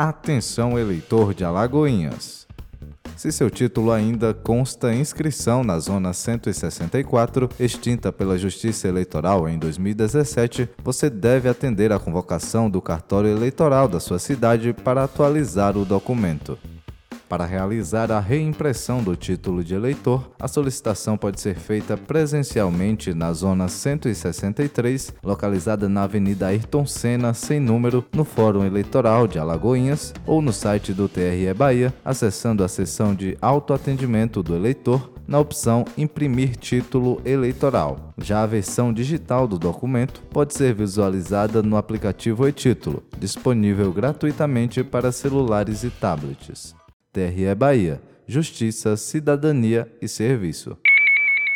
Atenção, eleitor de Alagoinhas! Se seu título ainda consta inscrição na Zona 164, extinta pela Justiça Eleitoral em 2017, você deve atender à convocação do cartório eleitoral da sua cidade para atualizar o documento. Para realizar a reimpressão do título de eleitor, a solicitação pode ser feita presencialmente na Zona 163, localizada na Avenida Ayrton Senna, sem número, no Fórum Eleitoral de Alagoinhas, ou no site do TRE Bahia, acessando a seção de autoatendimento do eleitor na opção Imprimir título eleitoral. Já a versão digital do documento pode ser visualizada no aplicativo e-Título, disponível gratuitamente para celulares e tablets. TRE Bahia. Justiça, Cidadania e Serviço.